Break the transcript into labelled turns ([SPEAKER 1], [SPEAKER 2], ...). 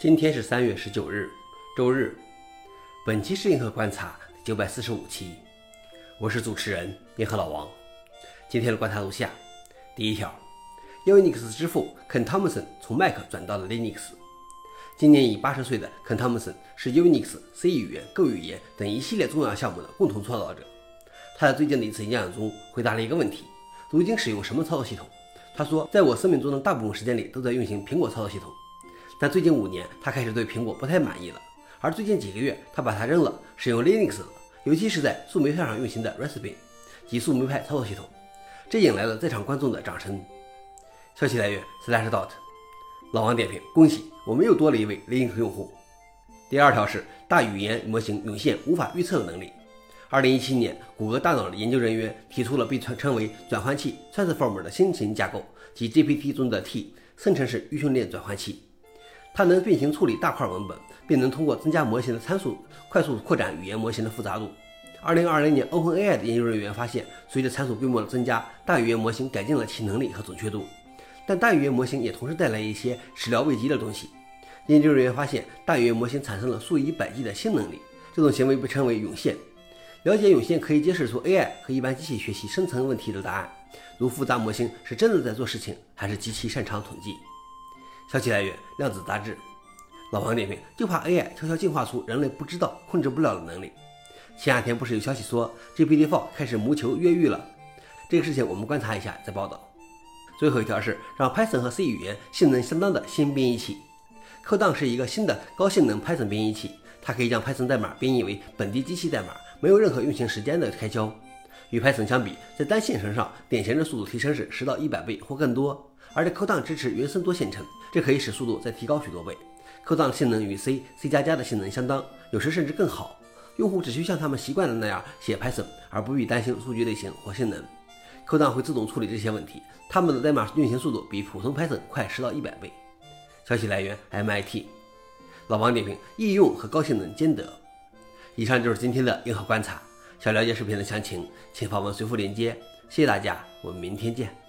[SPEAKER 1] 今天是三月十九日，周日。本期是银河观察第九百四十五期，我是主持人银河老王。今天的观察如下：第一条，Unix 之父肯·汤姆森从 Mac 转到了 Linux。今年已八十岁的肯·汤姆森是 Unix、C 语言、Go 语言等一系列重要项目的共同创造者。他在最近的一次演讲中回答了一个问题：如今使用什么操作系统？他说，在我生命中的大部分时间里都在运行苹果操作系统。但最近五年，他开始对苹果不太满意了。而最近几个月，他把它扔了，使用 Linux，尤其是在素莓派上运行的 r e s p b i 及素莓派操作系统，这引来了在场观众的掌声。消息来源：Slashdot。老王点评：恭喜，我们又多了一位 Linux 用户。第二条是大语言模型涌现无法预测的能力。二零一七年，谷歌大脑的研究人员提出了被称称为转换器 Transformer 的新型架构，即 GPT 中的 T 生成式预训练转换器。它能并行处理大块文本，并能通过增加模型的参数，快速扩展语言模型的复杂度。二零二零年，OpenAI 的研究人员发现，随着参数规模的增加，大语言模型改进了其能力和准确度。但大语言模型也同时带来一些始料未及的东西。研究人员发现，大语言模型产生了数以百计的新能力，这种行为被称为涌现。了解涌现可以揭示出 AI 和一般机器学习深层问题的答案，如复杂模型是真的在做事情，还是极其擅长统计。消息来源：量子杂志。老王点评：就怕 AI 悄悄进化出人类不知道、控制不了的能力。前两天不是有消息说 GPT-4 开始谋求越狱了？这个事情我们观察一下再报道。最后一条是让 Python 和 C 语言性能相当的新编译器。Codan 是一个新的高性能 Python 编译器，它可以将 Python 代码编译为本地机器代码，没有任何运行时间的开销。与 Python 相比，在单线程上，典型的速度提升是十到一百倍或更多。而且 Codan 支持原生多线程，这可以使速度再提高许多倍。Codan 的性能与 C、C 加加的性能相当，有时甚至更好。用户只需像他们习惯的那样写 Python，而不必担心数据类型或性能。Codan 会自动处理这些问题，他们的代码运行速度比普通 Python 快十到一百倍。消息来源：MIT。老王点评：易用和高性能兼得。以上就是今天的硬核观察。想了解视频的详情，请访问随附链接。谢谢大家，我们明天见。